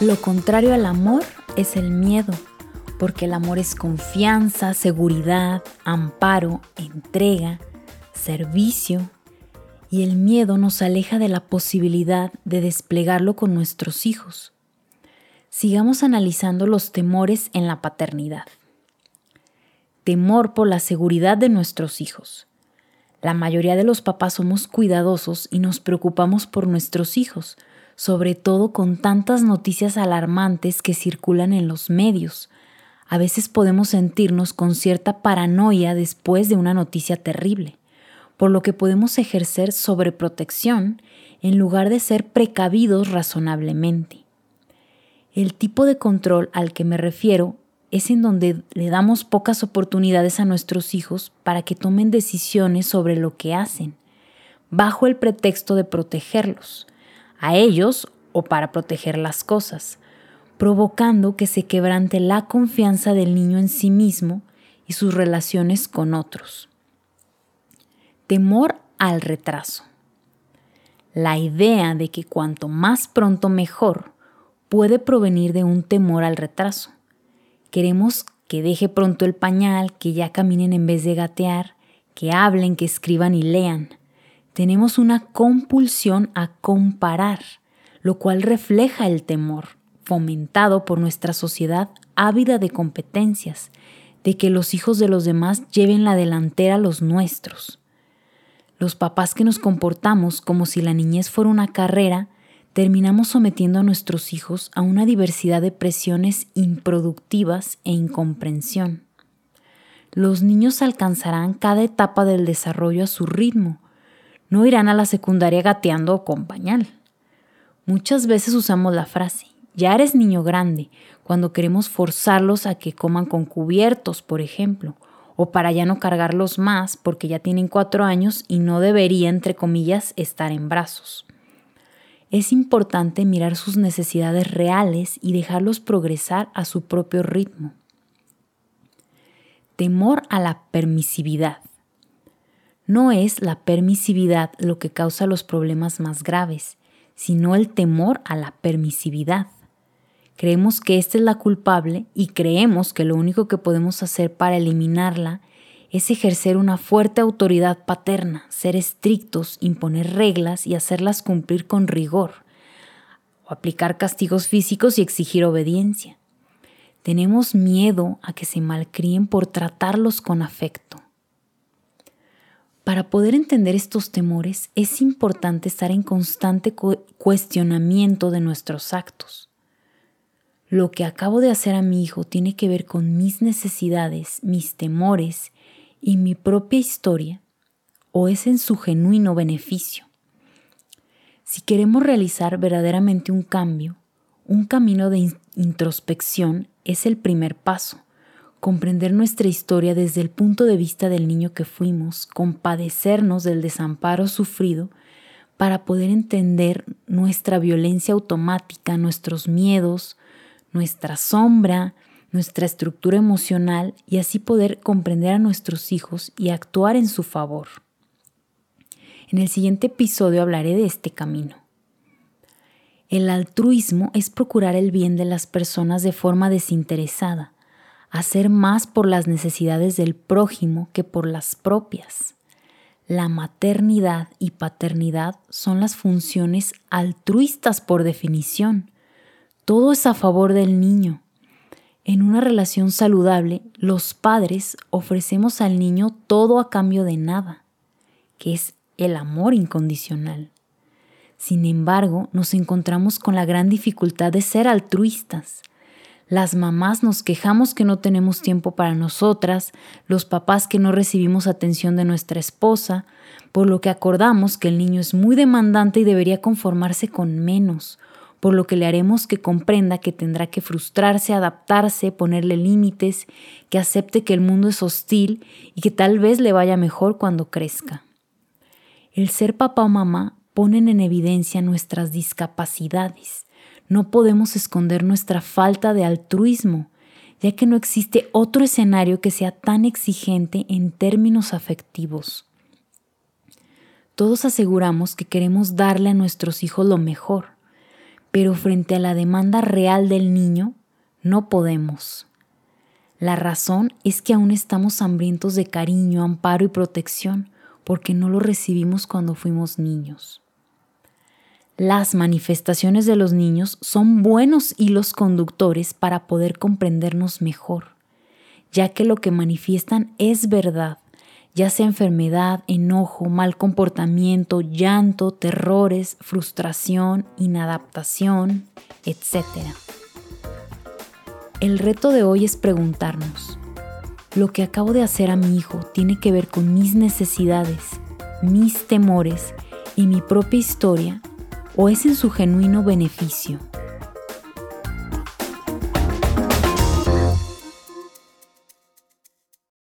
Lo contrario al amor es el miedo, porque el amor es confianza, seguridad, amparo, entrega, servicio, y el miedo nos aleja de la posibilidad de desplegarlo con nuestros hijos. Sigamos analizando los temores en la paternidad. Temor por la seguridad de nuestros hijos. La mayoría de los papás somos cuidadosos y nos preocupamos por nuestros hijos, sobre todo con tantas noticias alarmantes que circulan en los medios. A veces podemos sentirnos con cierta paranoia después de una noticia terrible, por lo que podemos ejercer sobreprotección en lugar de ser precavidos razonablemente. El tipo de control al que me refiero es en donde le damos pocas oportunidades a nuestros hijos para que tomen decisiones sobre lo que hacen, bajo el pretexto de protegerlos, a ellos o para proteger las cosas, provocando que se quebrante la confianza del niño en sí mismo y sus relaciones con otros. Temor al retraso. La idea de que cuanto más pronto mejor puede provenir de un temor al retraso. Queremos que deje pronto el pañal, que ya caminen en vez de gatear, que hablen, que escriban y lean tenemos una compulsión a comparar, lo cual refleja el temor, fomentado por nuestra sociedad ávida de competencias, de que los hijos de los demás lleven la delantera a los nuestros. Los papás que nos comportamos como si la niñez fuera una carrera, terminamos sometiendo a nuestros hijos a una diversidad de presiones improductivas e incomprensión. Los niños alcanzarán cada etapa del desarrollo a su ritmo, no irán a la secundaria gateando con pañal. Muchas veces usamos la frase, ya eres niño grande, cuando queremos forzarlos a que coman con cubiertos, por ejemplo, o para ya no cargarlos más porque ya tienen cuatro años y no debería, entre comillas, estar en brazos. Es importante mirar sus necesidades reales y dejarlos progresar a su propio ritmo. Temor a la permisividad. No es la permisividad lo que causa los problemas más graves, sino el temor a la permisividad. Creemos que esta es la culpable y creemos que lo único que podemos hacer para eliminarla es ejercer una fuerte autoridad paterna, ser estrictos, imponer reglas y hacerlas cumplir con rigor, o aplicar castigos físicos y exigir obediencia. Tenemos miedo a que se malcríen por tratarlos con afecto. Para poder entender estos temores es importante estar en constante cuestionamiento de nuestros actos. Lo que acabo de hacer a mi hijo tiene que ver con mis necesidades, mis temores y mi propia historia, o es en su genuino beneficio. Si queremos realizar verdaderamente un cambio, un camino de introspección es el primer paso comprender nuestra historia desde el punto de vista del niño que fuimos, compadecernos del desamparo sufrido para poder entender nuestra violencia automática, nuestros miedos, nuestra sombra, nuestra estructura emocional y así poder comprender a nuestros hijos y actuar en su favor. En el siguiente episodio hablaré de este camino. El altruismo es procurar el bien de las personas de forma desinteresada, hacer más por las necesidades del prójimo que por las propias. La maternidad y paternidad son las funciones altruistas por definición. Todo es a favor del niño. En una relación saludable, los padres ofrecemos al niño todo a cambio de nada, que es el amor incondicional. Sin embargo, nos encontramos con la gran dificultad de ser altruistas las mamás nos quejamos que no tenemos tiempo para nosotras, los papás que no recibimos atención de nuestra esposa, por lo que acordamos que el niño es muy demandante y debería conformarse con menos, por lo que le haremos que comprenda que tendrá que frustrarse, adaptarse, ponerle límites, que acepte que el mundo es hostil y que tal vez le vaya mejor cuando crezca. El ser papá o mamá ponen en evidencia nuestras discapacidades no podemos esconder nuestra falta de altruismo, ya que no existe otro escenario que sea tan exigente en términos afectivos. Todos aseguramos que queremos darle a nuestros hijos lo mejor, pero frente a la demanda real del niño, no podemos. La razón es que aún estamos hambrientos de cariño, amparo y protección, porque no lo recibimos cuando fuimos niños. Las manifestaciones de los niños son buenos hilos conductores para poder comprendernos mejor, ya que lo que manifiestan es verdad, ya sea enfermedad, enojo, mal comportamiento, llanto, terrores, frustración, inadaptación, etc. El reto de hoy es preguntarnos, ¿lo que acabo de hacer a mi hijo tiene que ver con mis necesidades, mis temores y mi propia historia o es en su genuino beneficio?